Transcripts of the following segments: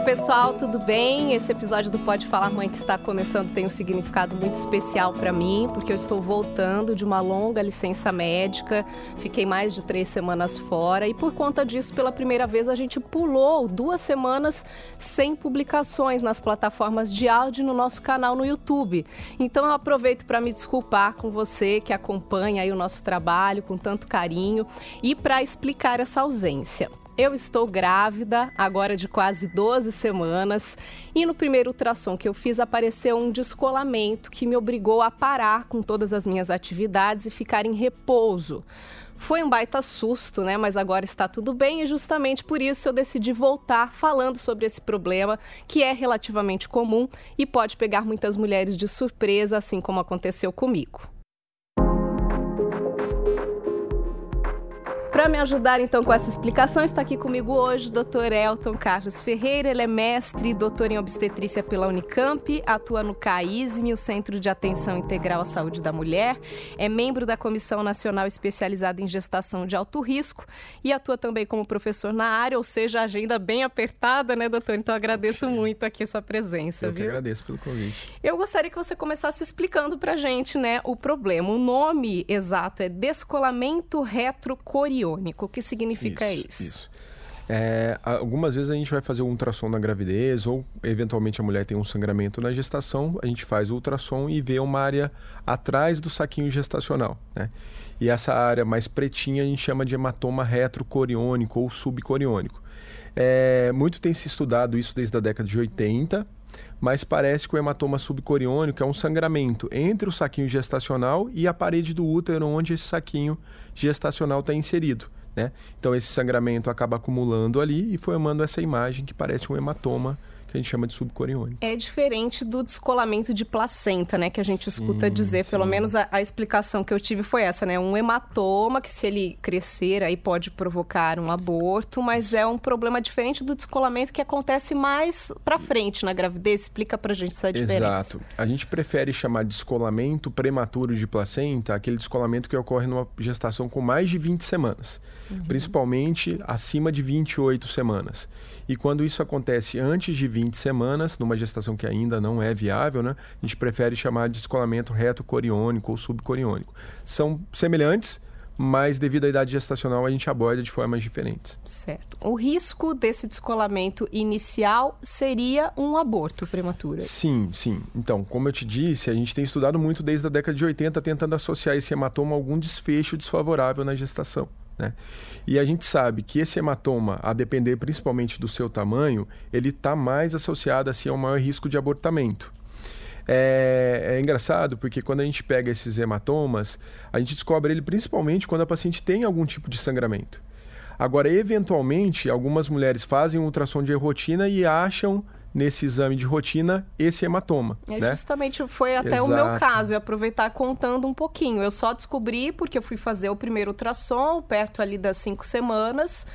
Oi, pessoal, tudo bem? Esse episódio do Pode Falar Mãe que está começando tem um significado muito especial para mim, porque eu estou voltando de uma longa licença médica, fiquei mais de três semanas fora e por conta disso, pela primeira vez, a gente pulou duas semanas sem publicações nas plataformas de áudio no nosso canal no YouTube. Então eu aproveito para me desculpar com você que acompanha aí o nosso trabalho com tanto carinho e para explicar essa ausência. Eu estou grávida, agora de quase 12 semanas, e no primeiro ultrassom que eu fiz apareceu um descolamento que me obrigou a parar com todas as minhas atividades e ficar em repouso. Foi um baita susto, né? Mas agora está tudo bem e justamente por isso eu decidi voltar falando sobre esse problema que é relativamente comum e pode pegar muitas mulheres de surpresa, assim como aconteceu comigo. Para me ajudar então com essa explicação, está aqui comigo hoje o Dr. Elton Carlos Ferreira. Ele é mestre doutor em obstetrícia pela Unicamp, atua no CAISM, o Centro de Atenção Integral à Saúde da Mulher, é membro da Comissão Nacional Especializada em Gestação de Alto Risco e atua também como professor na área, ou seja, agenda bem apertada, né, doutor? Então agradeço muito aqui a sua presença, Eu viu? que agradeço pelo convite. Eu gostaria que você começasse explicando pra gente, né, o problema. O nome exato é descolamento O que significa isso? Isso. É, algumas vezes a gente vai fazer um ultrassom na gravidez ou eventualmente a mulher tem um sangramento na gestação, a gente faz o ultrassom e vê uma área atrás do saquinho gestacional, né? E essa área mais pretinha a gente chama de hematoma retrocoriônico ou subcoriônico. É, muito tem se estudado isso desde a década de 80, mas parece que o hematoma subcoriônico é um sangramento entre o saquinho gestacional e a parede do útero onde esse saquinho gestacional está inserido. Né? Então esse sangramento acaba acumulando ali e formando essa imagem que parece um hematoma que a gente chama de subcoriônico. É diferente do descolamento de placenta, né? Que a gente escuta Sim, dizer. sim. Pelo menos a, a explicação que eu tive foi essa, né? Um hematoma que, se ele crescer, aí pode provocar um aborto, mas é um problema diferente do descolamento que acontece mais pra frente na gravidez. Explica pra gente essa diferença. Exato. A gente prefere chamar de descolamento prematuro de placenta aquele descolamento que ocorre numa gestação com mais de 20 semanas, principalmente acima de 28 semanas. E quando isso acontece antes de 20 semanas, numa gestação que ainda não é viável, né, a gente prefere chamar de descolamento retrocoriônico ou subcoriônico. São semelhantes, mas devido à idade gestacional a gente aborda de formas diferentes. Certo. O risco desse descolamento inicial seria um aborto prematuro. Sim, sim. Então, como eu te disse, a gente tem estudado muito desde a década de 80 tentando associar esse hematoma a algum desfecho desfavorável na gestação. Né? E a gente sabe que esse hematoma, a depender principalmente do seu tamanho, ele está mais associado assim, ao maior risco de abortamento. É, é engraçado porque quando a gente pega esses hematomas, a gente descobre ele principalmente quando a paciente tem algum tipo de sangramento. Agora, eventualmente, algumas mulheres fazem um ultrassom de rotina e acham nesse exame de rotina esse hematoma. É né? justamente foi até o meu Exato. caso, ia aproveitar contando um pouquinho. Eu só descobri porque eu fui fazer o primeiro ultrassom, perto ali das cinco semanas,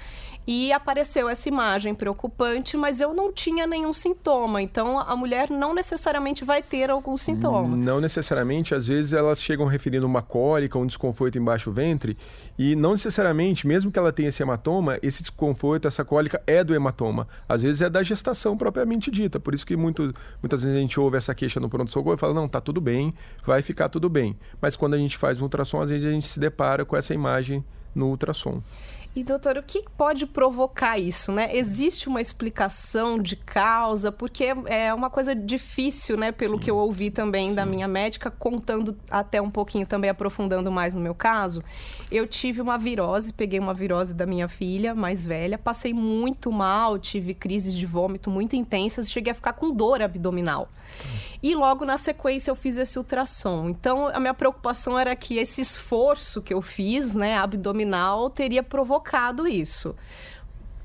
e apareceu essa imagem preocupante, mas eu não tinha nenhum sintoma. Então a mulher não necessariamente vai ter algum sintoma. Não necessariamente, às vezes elas chegam referindo uma cólica, um desconforto embaixo do ventre, e não necessariamente, mesmo que ela tenha esse hematoma, esse desconforto, essa cólica é do hematoma. Às vezes é da gestação propriamente dita. Por isso que muito, muitas vezes a gente ouve essa queixa no pronto-socorro e fala, não, tá tudo bem, vai ficar tudo bem. Mas quando a gente faz um ultrassom, às vezes a gente se depara com essa imagem no ultrassom. E doutor, o que pode provocar isso, né? Existe uma explicação de causa, porque é uma coisa difícil, né? Pelo Sim, que eu ouvi também da sim. minha médica, contando até um pouquinho também, aprofundando mais no meu caso. Eu tive uma virose, peguei uma virose da minha filha mais velha, passei muito mal, tive crises de vômito muito intensas, cheguei a ficar com dor abdominal. E logo na sequência eu fiz esse ultrassom. Então a minha preocupação era que esse esforço que eu fiz, né, abdominal, teria provocado isso.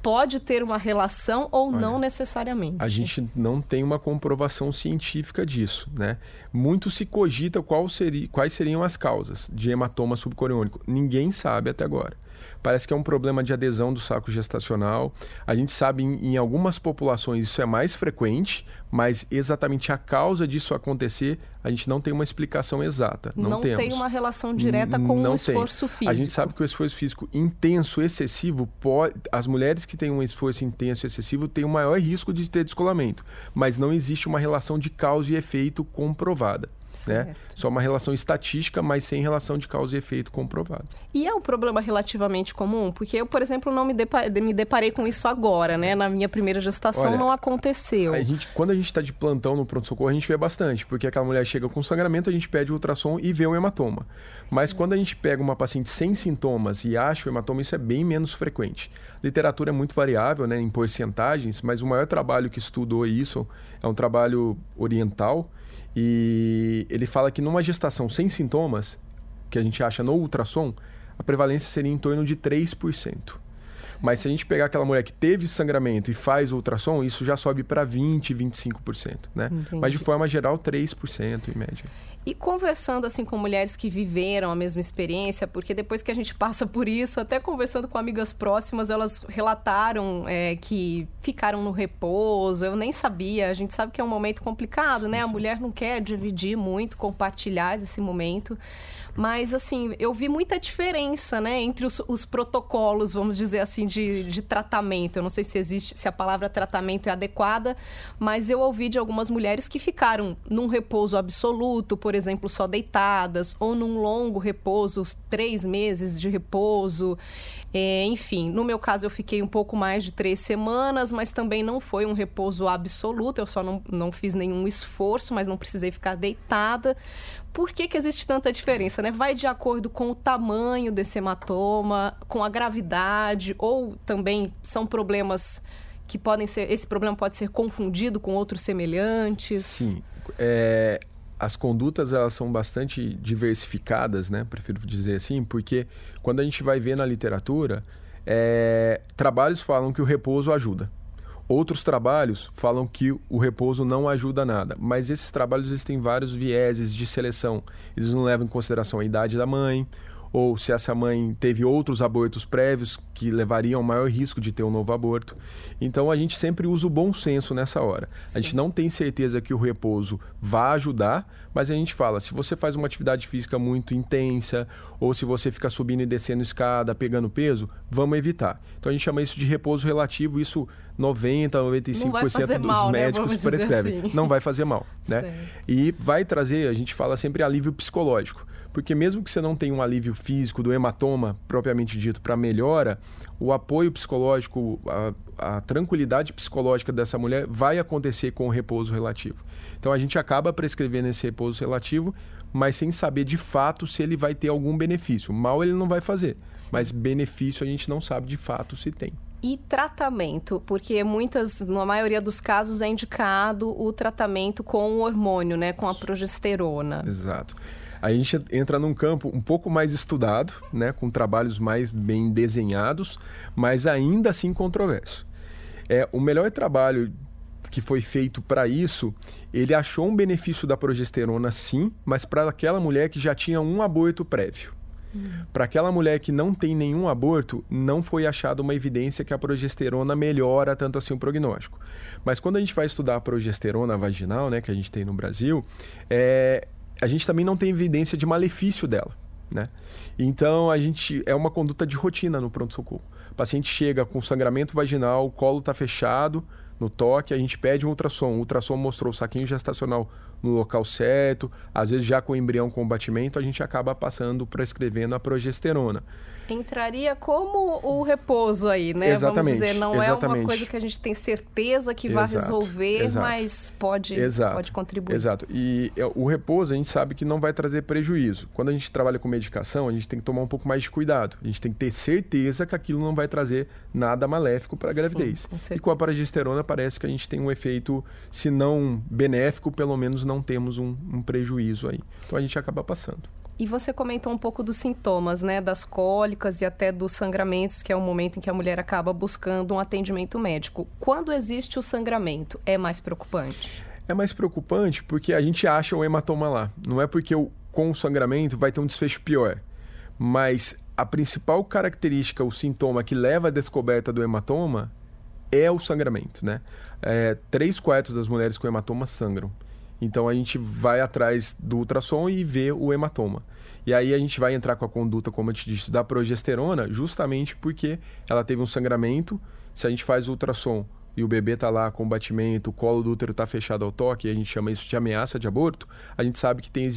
Pode ter uma relação ou não necessariamente. A gente não tem uma comprovação científica disso, né? Muito se cogita qual seria, quais seriam as causas de hematoma subcoriônico. Ninguém sabe até agora. Parece que é um problema de adesão do saco gestacional. A gente sabe em, em algumas populações isso é mais frequente, mas exatamente a causa disso acontecer, a gente não tem uma explicação exata. Não, não temos. tem uma relação direta com não o esforço tem. físico. A gente sabe que o esforço físico intenso, excessivo, pode. As mulheres que têm um esforço intenso excessivo têm o um maior risco de ter descolamento. Mas não existe uma relação de causa e efeito comprovada. Né? Só uma relação estatística, mas sem relação de causa e efeito comprovado. E é um problema relativamente comum? Porque eu, por exemplo, não me deparei, me deparei com isso agora, né? Na minha primeira gestação Olha, não aconteceu. A gente, quando a gente está de plantão no pronto-socorro, a gente vê bastante, porque aquela mulher chega com sangramento, a gente pede o ultrassom e vê o hematoma. Mas Sim. quando a gente pega uma paciente sem sintomas e acha o hematoma, isso é bem menos frequente. A literatura é muito variável, né, em porcentagens, mas o maior trabalho que estudou isso é um trabalho oriental, e ele fala que numa gestação sem sintomas, que a gente acha no ultrassom, a prevalência seria em torno de 3%. Mas se a gente pegar aquela mulher que teve sangramento e faz ultrassom, isso já sobe para 20, 25%, né? Mas de forma geral, 3% em média. E conversando assim com mulheres que viveram a mesma experiência, porque depois que a gente passa por isso, até conversando com amigas próximas, elas relataram é, que ficaram no repouso. Eu nem sabia. A gente sabe que é um momento complicado, né? A mulher não quer dividir muito, compartilhar esse momento. Mas, assim, eu vi muita diferença, né, entre os, os protocolos, vamos dizer assim, de, de tratamento. Eu não sei se existe, se a palavra tratamento é adequada, mas eu ouvi de algumas mulheres que ficaram num repouso absoluto, por exemplo, só deitadas, ou num longo repouso, três meses de repouso. É, enfim, no meu caso eu fiquei um pouco mais de três semanas, mas também não foi um repouso absoluto, eu só não, não fiz nenhum esforço, mas não precisei ficar deitada. Por que, que existe tanta diferença? Né? Vai de acordo com o tamanho desse hematoma, com a gravidade, ou também são problemas que podem ser. Esse problema pode ser confundido com outros semelhantes? Sim. É, as condutas elas são bastante diversificadas, né? Prefiro dizer assim, porque quando a gente vai ver na literatura, é, trabalhos falam que o repouso ajuda. Outros trabalhos falam que o repouso não ajuda nada, mas esses trabalhos têm vários vieses de seleção. Eles não levam em consideração a idade da mãe, ou se essa mãe teve outros abortos prévios que levariam ao maior risco de ter um novo aborto. Então a gente sempre usa o bom senso nessa hora. Sim. A gente não tem certeza que o repouso vai ajudar, mas a gente fala, se você faz uma atividade física muito intensa, ou se você fica subindo e descendo escada, pegando peso, vamos evitar. Então a gente chama isso de repouso relativo, isso 90, 95% dos mal, né? médicos né? prescrevem. Assim. Não vai fazer mal, né? E vai trazer, a gente fala sempre alívio psicológico. Porque mesmo que você não tenha um alívio físico do hematoma propriamente dito para melhora, o apoio psicológico, a, a, tranquilidade psicológica dessa mulher vai acontecer com o repouso relativo. Então a gente acaba prescrevendo esse repouso relativo, mas sem saber de fato se ele vai ter algum benefício. Mal ele não vai fazer, Sim. mas benefício a gente não sabe de fato se tem. E tratamento, porque muitas, na maioria dos casos, é indicado o tratamento com o hormônio, né? Com a progesterona. Exato a gente entra num campo um pouco mais estudado, né, com trabalhos mais bem desenhados, mas ainda assim controverso. É, o melhor trabalho que foi feito para isso, ele achou um benefício da progesterona sim, mas para aquela mulher que já tinha um aborto prévio. Para aquela mulher que não tem nenhum aborto, não foi achada uma evidência que a progesterona melhora tanto assim o prognóstico. Mas quando a gente vai estudar a progesterona vaginal, né, que a gente tem no Brasil, é, a gente também não tem evidência de malefício dela. Né? Então a gente é uma conduta de rotina no pronto-socorro. O paciente chega com sangramento vaginal, o colo está fechado no toque, a gente pede um ultrassom. O ultrassom mostrou o saquinho gestacional no local certo, às vezes já com o embrião com batimento, a gente acaba passando, prescrevendo a progesterona. Entraria como o repouso aí, né? Exatamente. Vamos dizer, não exatamente. é uma coisa que a gente tem certeza que vai resolver, exato. mas pode, exato, pode contribuir. Exato. E é, o repouso a gente sabe que não vai trazer prejuízo. Quando a gente trabalha com medicação, a gente tem que tomar um pouco mais de cuidado. A gente tem que ter certeza que aquilo não vai trazer nada maléfico para a gravidez. Sim, com e com a progesterona parece que a gente tem um efeito, se não benéfico, pelo menos não temos um, um prejuízo aí. Então a gente acaba passando. E você comentou um pouco dos sintomas, né? Das cólicas e até dos sangramentos, que é o momento em que a mulher acaba buscando um atendimento médico. Quando existe o sangramento, é mais preocupante? É mais preocupante porque a gente acha o hematoma lá. Não é porque o, com o sangramento vai ter um desfecho pior. Mas a principal característica, o sintoma que leva à descoberta do hematoma é o sangramento, né? É, três quartos das mulheres com hematoma sangram. Então a gente vai atrás do ultrassom e vê o hematoma. E aí a gente vai entrar com a conduta, como eu te disse, da progesterona, justamente porque ela teve um sangramento. Se a gente faz o ultrassom e o bebê está lá com batimento, o colo do útero está fechado ao toque, a gente chama isso de ameaça de aborto, a gente sabe que tem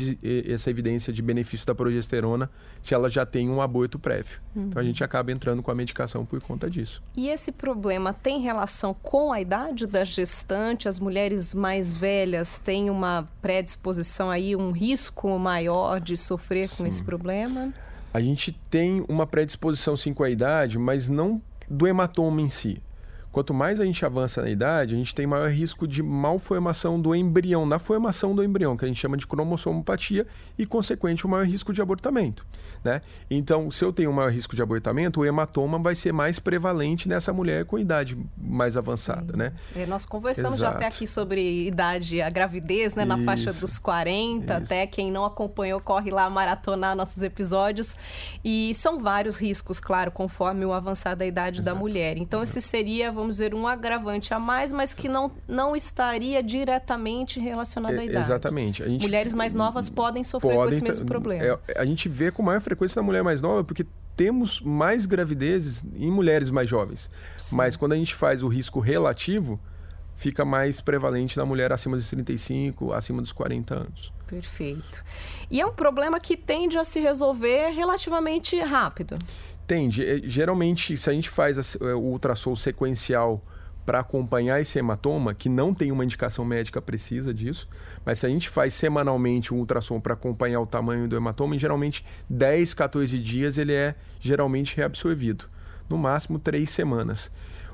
essa evidência de benefício da progesterona se ela já tem um aborto prévio. Uhum. Então a gente acaba entrando com a medicação por conta disso. E esse problema tem relação com a idade da gestante? As mulheres mais velhas têm uma predisposição aí, um risco maior de sofrer sim. com esse problema? A gente tem uma predisposição sim com a idade, mas não do hematoma em si. Quanto mais a gente avança na idade, a gente tem maior risco de malformação do embrião, na formação do embrião, que a gente chama de cromossomopatia, e, consequente, o maior risco de abortamento. Né? Então, se eu tenho um maior risco de abortamento, o hematoma vai ser mais prevalente nessa mulher com idade mais avançada. Né? É, nós conversamos Exato. já até aqui sobre idade, a gravidez, né? na Isso. faixa dos 40, Isso. até quem não acompanhou, corre lá maratonar nossos episódios. E são vários riscos, claro, conforme o avançar da idade Exato. da mulher. Então, esse seria, vamos vamos dizer, um agravante a mais, mas que não, não estaria diretamente relacionado à idade. Exatamente. Gente, Mulheres mais novas podem sofrer podem, com esse mesmo problema. É, a gente vê com maior frequência na mulher mais nova, porque temos mais gravidezes em mulheres mais jovens. Sim. Mas quando a gente faz o risco relativo, fica mais prevalente na mulher acima dos 35, acima dos 40 anos. Perfeito. E é um problema que tende a se resolver relativamente rápido. Tende. É, geralmente, se a gente faz é, o ultrassom sequencial para acompanhar esse hematoma, que não tem uma indicação médica precisa disso, mas se a gente faz semanalmente um ultrassom para acompanhar o tamanho do hematoma, em geralmente 10, 14 dias ele é geralmente reabsorvido. No máximo 3 semanas.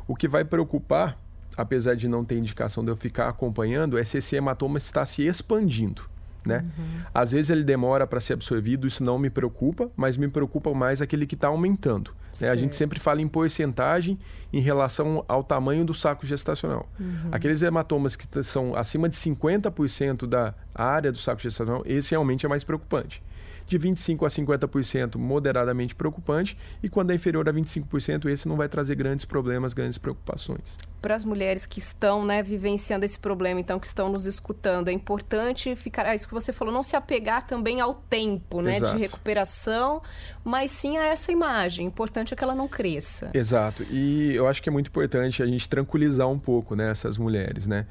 O que vai preocupar, apesar de não ter indicação de eu ficar acompanhando, é se esse hematoma está se expandindo. Né? Uhum. Às vezes ele demora para ser absorvido, isso não me preocupa, mas me preocupa mais aquele que está aumentando. Né? A gente sempre fala em porcentagem em relação ao tamanho do saco gestacional. Uhum. Aqueles hematomas que são acima de 50% da área do saco gestacional, esse realmente é mais preocupante de 25% a 50% moderadamente preocupante, e quando é inferior a 25%, esse não vai trazer grandes problemas, grandes preocupações. Para as mulheres que estão né, vivenciando esse problema, então, que estão nos escutando, é importante ficar, é isso que você falou, não se apegar também ao tempo né, de recuperação, mas sim a essa imagem. O importante é que ela não cresça. Exato. E eu acho que é muito importante a gente tranquilizar um pouco né, essas mulheres, né?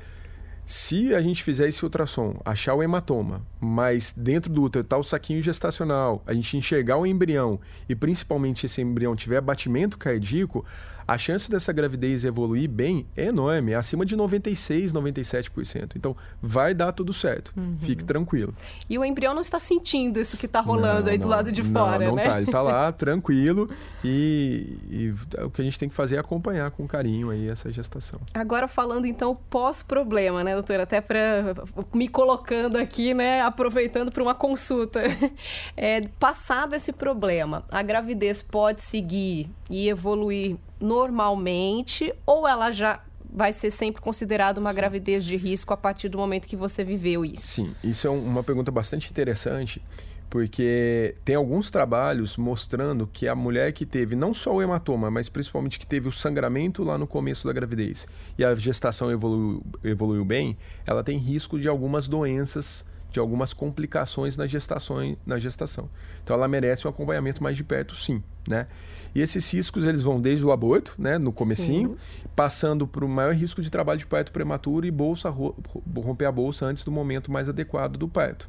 Se a gente fizer esse ultrassom, achar o hematoma, mas dentro do útero está o saquinho gestacional, a gente enxergar o embrião e principalmente esse embrião tiver batimento cardíaco, a chance dessa gravidez evoluir bem é enorme, é acima de 96, 97%. Então, vai dar tudo certo. Uhum. Fique tranquilo. E o embrião não está sentindo isso que está rolando não, aí não, do lado de não, fora, não né? Não tá, ele está lá tranquilo e, e, o que a gente tem que fazer é acompanhar com carinho aí essa gestação. Agora falando então pós-problema, né, doutora? Até para me colocando aqui, né, aproveitando para uma consulta. É, passado esse problema, a gravidez pode seguir e evoluir normalmente ou ela já vai ser sempre considerada uma Sim. gravidez de risco a partir do momento que você viveu isso? Sim, isso é uma pergunta bastante interessante, porque tem alguns trabalhos mostrando que a mulher que teve não só o hematoma, mas principalmente que teve o sangramento lá no começo da gravidez e a gestação evoluiu, evoluiu bem, ela tem risco de algumas doenças de algumas complicações na gestação, na gestação. Então ela merece um acompanhamento mais de perto, sim, né? E esses riscos eles vão desde o aborto, né, no comecinho, sim. passando para o maior risco de trabalho de parto prematuro e bolsa romper a bolsa antes do momento mais adequado do parto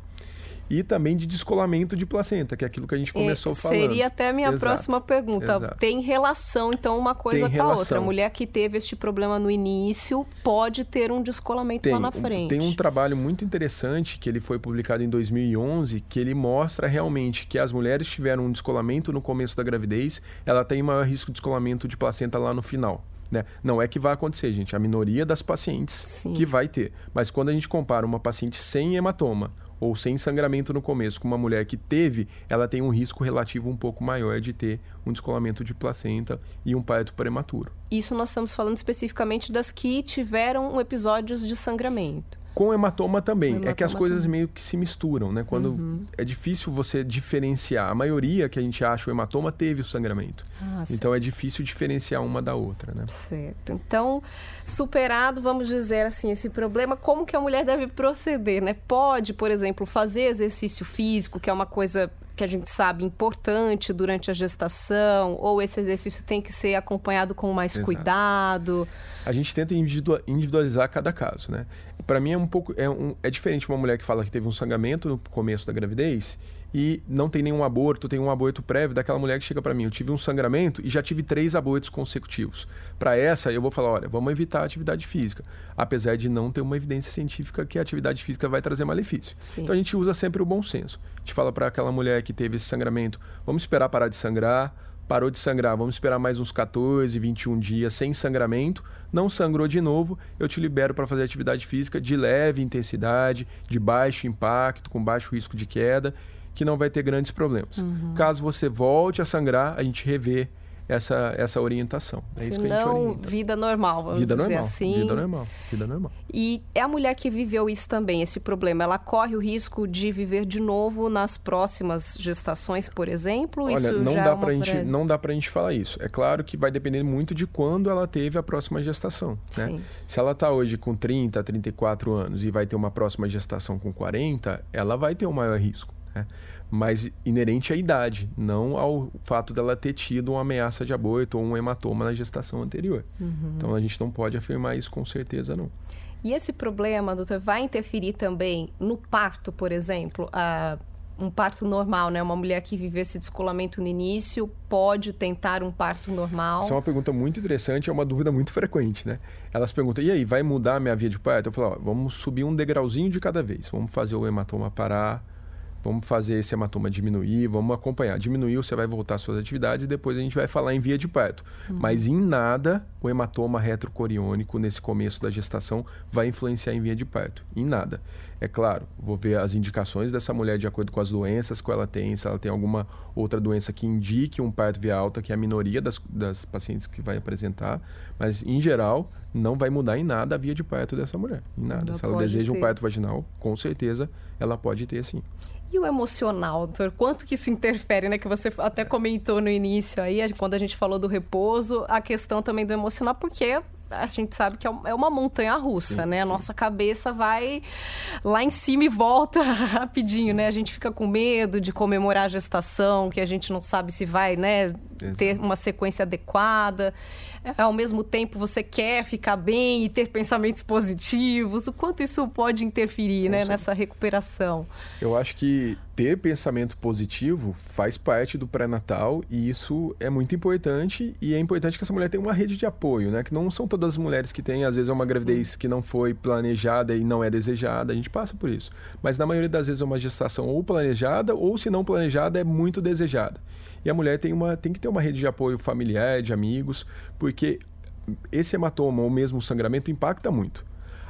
e também de descolamento de placenta, que é aquilo que a gente começou é, falando. Seria até a minha Exato. próxima pergunta. Exato. Tem relação, então, uma coisa com a outra. A mulher que teve este problema no início pode ter um descolamento tem, lá na frente. Tem um trabalho muito interessante que ele foi publicado em 2011, que ele mostra realmente que as mulheres tiveram um descolamento no começo da gravidez, ela tem maior risco de descolamento de placenta lá no final. Né? Não é que vai acontecer, gente. A minoria das pacientes Sim. que vai ter. Mas quando a gente compara uma paciente sem hematoma ou sem sangramento no começo com uma mulher que teve, ela tem um risco relativo um pouco maior de ter um descolamento de placenta e um parto prematuro. Isso nós estamos falando especificamente das que tiveram episódios de sangramento. Com hematoma também. Hematoma é que as coisas também. meio que se misturam, né? Quando uhum. é difícil você diferenciar. A maioria que a gente acha o hematoma teve o sangramento. Ah, então é difícil diferenciar uma da outra, né? Certo. Então, superado, vamos dizer assim, esse problema, como que a mulher deve proceder, né? Pode, por exemplo, fazer exercício físico, que é uma coisa que a gente sabe importante durante a gestação, ou esse exercício tem que ser acompanhado com mais Exato. cuidado? A gente tenta individualizar cada caso, né? Para mim é um pouco é, um, é diferente uma mulher que fala que teve um sangramento no começo da gravidez e não tem nenhum aborto, tem um aborto prévio daquela mulher que chega para mim, eu tive um sangramento e já tive três abortos consecutivos. Para essa, eu vou falar, olha, vamos evitar a atividade física, apesar de não ter uma evidência científica que a atividade física vai trazer malefício. Sim. Então a gente usa sempre o bom senso. A gente fala para aquela mulher que teve esse sangramento, vamos esperar parar de sangrar, parou de sangrar, vamos esperar mais uns 14, 21 dias sem sangramento, não sangrou de novo, eu te libero para fazer atividade física de leve intensidade, de baixo impacto, com baixo risco de queda que não vai ter grandes problemas. Uhum. Caso você volte a sangrar, a gente revê essa, essa orientação. É isso que a gente orienta. vida normal, vamos vida dizer normal, assim. Vida normal, vida normal. E é a mulher que viveu isso também, esse problema. Ela corre o risco de viver de novo nas próximas gestações, por exemplo? Olha, isso não dá é pra gente, não dá pra gente falar isso. É claro que vai depender muito de quando ela teve a próxima gestação, né? Se ela está hoje com 30, 34 anos e vai ter uma próxima gestação com 40, ela vai ter um maior risco, né? mas inerente à idade, não ao fato dela ter tido uma ameaça de aborto ou um hematoma na gestação anterior. Uhum. Então a gente não pode afirmar isso com certeza não. E esse problema, doutor, vai interferir também no parto, por exemplo? A um parto normal, né? Uma mulher que viveu esse descolamento no início pode tentar um parto normal? Essa é uma pergunta muito interessante, é uma dúvida muito frequente, né? Elas perguntam, e aí, vai mudar a minha via de parto? Eu falo, ó, vamos subir um degrauzinho de cada vez. Vamos fazer o hematoma parar, Vamos fazer esse hematoma diminuir, vamos acompanhar. Diminuiu, você vai voltar às suas atividades e depois a gente vai falar em via de parto. Uhum. Mas em nada o hematoma retrocoriônico nesse começo da gestação vai influenciar em via de parto. Em nada. É claro, vou ver as indicações dessa mulher de acordo com as doenças que ela tem, se ela tem alguma outra doença que indique um parto via alta, que é a minoria das, das pacientes que vai apresentar. Mas, em geral, não vai mudar em nada a via de parto dessa mulher. Em nada. Ela se ela deseja ter. um parto vaginal, com certeza ela pode ter sim. E o emocional, doutor? Quanto que isso interfere, né? Que você até comentou no início aí, quando a gente falou do repouso, a questão também do emocional, porque a gente sabe que é, é uma montanha russa, sim, né? A nossa cabeça vai lá em cima e volta rapidinho, né? A gente fica com medo de comemorar a gestação, que a gente não sabe se vai, né, ter uma sequência adequada. Ao mesmo tempo você quer ficar bem e ter pensamentos positivos. O quanto isso pode interferir né, nessa recuperação? Eu acho que ter pensamento positivo faz parte do pré-natal e isso é muito importante e é importante que essa mulher tenha uma rede de apoio, né? Que não são todas as mulheres que têm, às vezes é uma Sim. gravidez que não foi planejada e não é desejada, a gente passa por isso. Mas na maioria das vezes é uma gestação ou planejada ou se não planejada é muito desejada. E a mulher tem, uma, tem que ter uma rede de apoio familiar, de amigos, porque esse hematoma ou mesmo o sangramento impacta muito.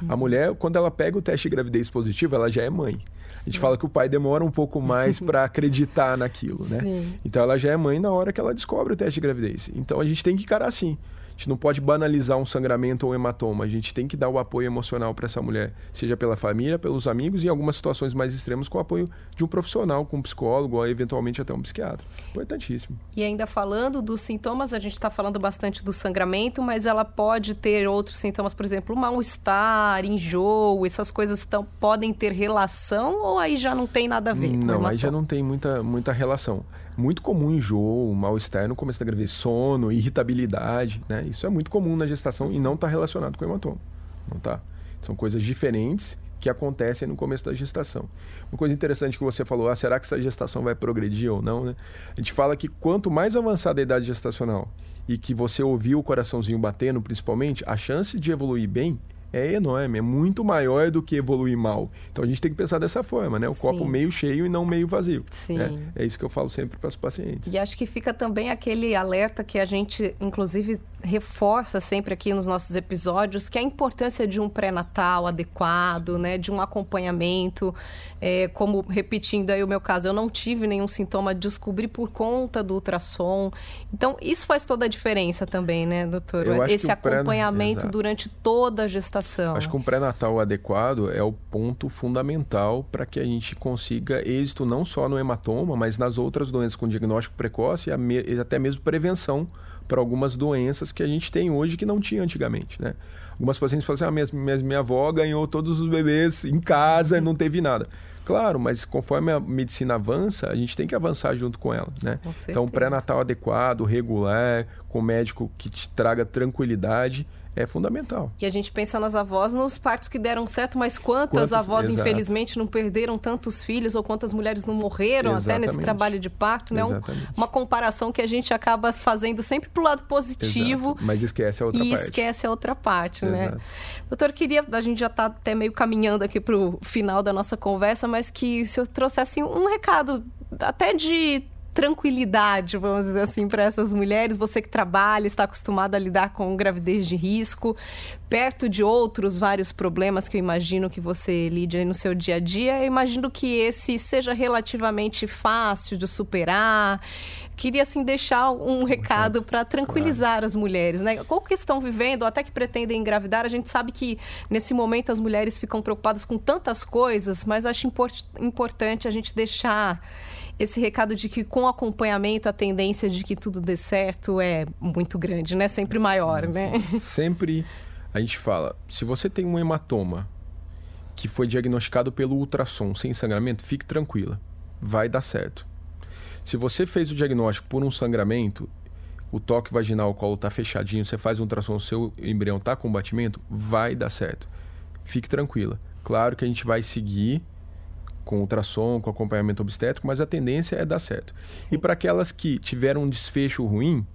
A mulher, quando ela pega o teste de gravidez positivo, ela já é mãe. Sim. A gente fala que o pai demora um pouco mais para acreditar naquilo, né? Sim. Então ela já é mãe na hora que ela descobre o teste de gravidez. Então a gente tem que encarar assim gente não pode banalizar um sangramento ou um hematoma. A gente tem que dar o apoio emocional para essa mulher, seja pela família, pelos amigos e em algumas situações mais extremas com o apoio de um profissional, com um psicólogo ou eventualmente até um psiquiatra. Importantíssimo. E ainda falando dos sintomas, a gente está falando bastante do sangramento, mas ela pode ter outros sintomas, por exemplo, mal-estar, enjoo, essas coisas tão, podem ter relação ou aí já não tem nada a ver? Não, aí já não tem muita, muita relação muito comum enjoo, mal-estar no começo da gravidez, sono, irritabilidade, né? Isso é muito comum na gestação Sim. e não está relacionado com o hematoma. Não tá. São coisas diferentes que acontecem no começo da gestação. Uma coisa interessante que você falou, ah, será que essa gestação vai progredir ou não, né? A gente fala que quanto mais avançada a idade gestacional e que você ouviu o coraçãozinho batendo, principalmente, a chance de evoluir bem é enorme, é muito maior do que evoluir mal. Então a gente tem que pensar dessa forma, né? O Sim. copo meio cheio e não meio vazio. Sim. Né? É isso que eu falo sempre para os pacientes. E acho que fica também aquele alerta que a gente, inclusive, reforça sempre aqui nos nossos episódios, que a importância de um pré-natal adequado, né? De um acompanhamento. É, como, repetindo aí o meu caso, eu não tive nenhum sintoma, descobri por conta do ultrassom. Então, isso faz toda a diferença também, né, doutor? Esse acompanhamento durante toda a gestação Acho que um pré-natal adequado é o ponto fundamental para que a gente consiga êxito não só no hematoma, mas nas outras doenças com diagnóstico precoce e até mesmo prevenção para algumas doenças que a gente tem hoje que não tinha antigamente, né? Algumas pacientes falam assim, ah, minha, minha, minha avó ganhou todos os bebês em casa e não teve nada. Claro, mas conforme a medicina avança, a gente tem que avançar junto com ela, né? Com então, pré-natal adequado, regular, com médico que te traga tranquilidade é fundamental. E a gente pensa nas avós nos partos que deram certo, mas quantas Quantos, avós, exato. infelizmente, não perderam tantos filhos ou quantas mulheres não morreram Exatamente. até nesse trabalho de parto, né? Exatamente. Uma comparação que a gente acaba fazendo sempre pro lado positivo. Exato. Mas esquece a outra e parte. E esquece a outra parte, né? Exato. Doutor, queria, a gente já está até meio caminhando aqui pro final da nossa conversa, mas que o senhor trouxesse um recado até de tranquilidade, vamos dizer assim, para essas mulheres? Você que trabalha, está acostumada a lidar com gravidez de risco, perto de outros vários problemas que eu imagino que você lide aí no seu dia a dia, eu imagino que esse seja relativamente fácil de superar. Queria, assim, deixar um recado para tranquilizar claro. as mulheres, né? Qual que estão vivendo, ou até que pretendem engravidar, a gente sabe que nesse momento as mulheres ficam preocupadas com tantas coisas, mas acho import importante a gente deixar esse recado de que com acompanhamento a tendência de que tudo dê certo é muito grande, né? Sempre maior, sim, né? Sim. Sempre a gente fala, se você tem um hematoma que foi diagnosticado pelo ultrassom sem sangramento, fique tranquila, vai dar certo. Se você fez o diagnóstico por um sangramento, o toque vaginal, o colo está fechadinho, você faz um ultrassom, o seu embrião está com batimento, vai dar certo. Fique tranquila. Claro que a gente vai seguir com ultrassom, com acompanhamento obstétrico, mas a tendência é dar certo. Sim. E para aquelas que tiveram um desfecho ruim,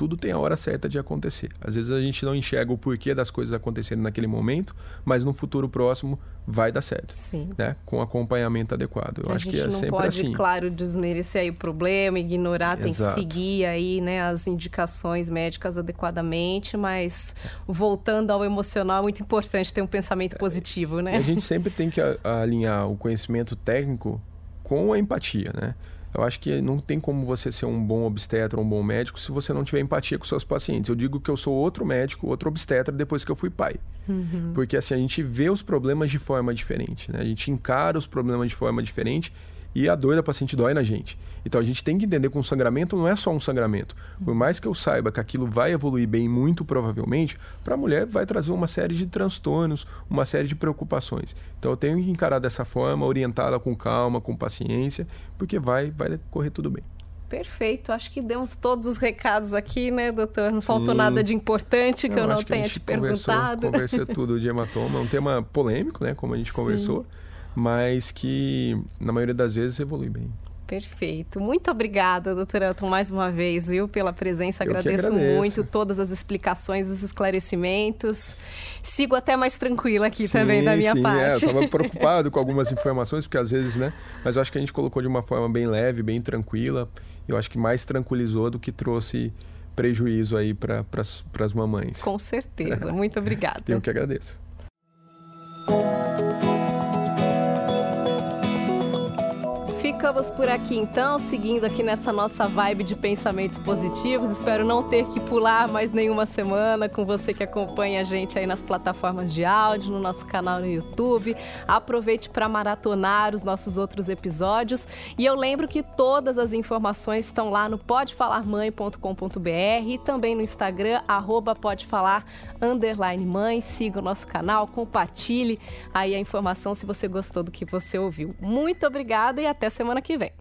tudo tem a hora certa de acontecer. Às vezes a gente não enxerga o porquê das coisas acontecerem naquele momento, mas no futuro próximo vai dar certo. Sim. Né? Com acompanhamento adequado. Eu a acho que é sempre assim. não pode, claro, desmerecer aí o problema, ignorar, Exato. tem que seguir aí, né, as indicações médicas adequadamente, mas voltando ao emocional, é muito importante ter um pensamento positivo, né? a gente sempre tem que alinhar o conhecimento técnico com a empatia, né? Eu acho que não tem como você ser um bom obstetra, um bom médico, se você não tiver empatia com seus pacientes. Eu digo que eu sou outro médico, outro obstetra depois que eu fui pai. Uhum. Porque assim, a gente vê os problemas de forma diferente, né? A gente encara os problemas de forma diferente e a dor da paciente dói na gente. Então a gente tem que entender que um sangramento não é só um sangramento. Por mais que eu saiba que aquilo vai evoluir bem, muito provavelmente, para a mulher vai trazer uma série de transtornos, uma série de preocupações. Então eu tenho que encarar dessa forma, orientá-la com calma, com paciência, porque vai, vai correr tudo bem. Perfeito, acho que demos todos os recados aqui, né, doutor? Não faltou Sim. nada de importante que eu, eu não tenha te perguntado. Conversou tudo de hematoma, é um tema polêmico, né, como a gente Sim. conversou mas que na maioria das vezes evolui bem. Perfeito. Muito obrigada, doutor Elton, mais uma vez, viu, pela presença. Agradeço, muito todas as explicações, os esclarecimentos. Sigo até mais tranquila aqui sim, também da minha sim, é, parte. É, estava preocupado com algumas informações, porque às vezes, né? Mas eu acho que a gente colocou de uma forma bem leve, bem tranquila. Eu acho que mais tranquilizou do que trouxe prejuízo aí para as mamães. Com certeza. Muito obrigada. eu que agradeço. Ficamos por aqui então, seguindo aqui nessa nossa vibe de pensamentos positivos. Espero não ter que pular mais nenhuma semana com você que acompanha a gente aí nas plataformas de áudio, no nosso canal no YouTube. Aproveite para maratonar os nossos outros episódios. E eu lembro que todas as informações estão lá no podefalarmãe.com.br e também no Instagram, arroba podefalar, mãe. Siga o nosso canal, compartilhe aí a informação se você gostou do que você ouviu. Muito obrigada e até semana semana que vem.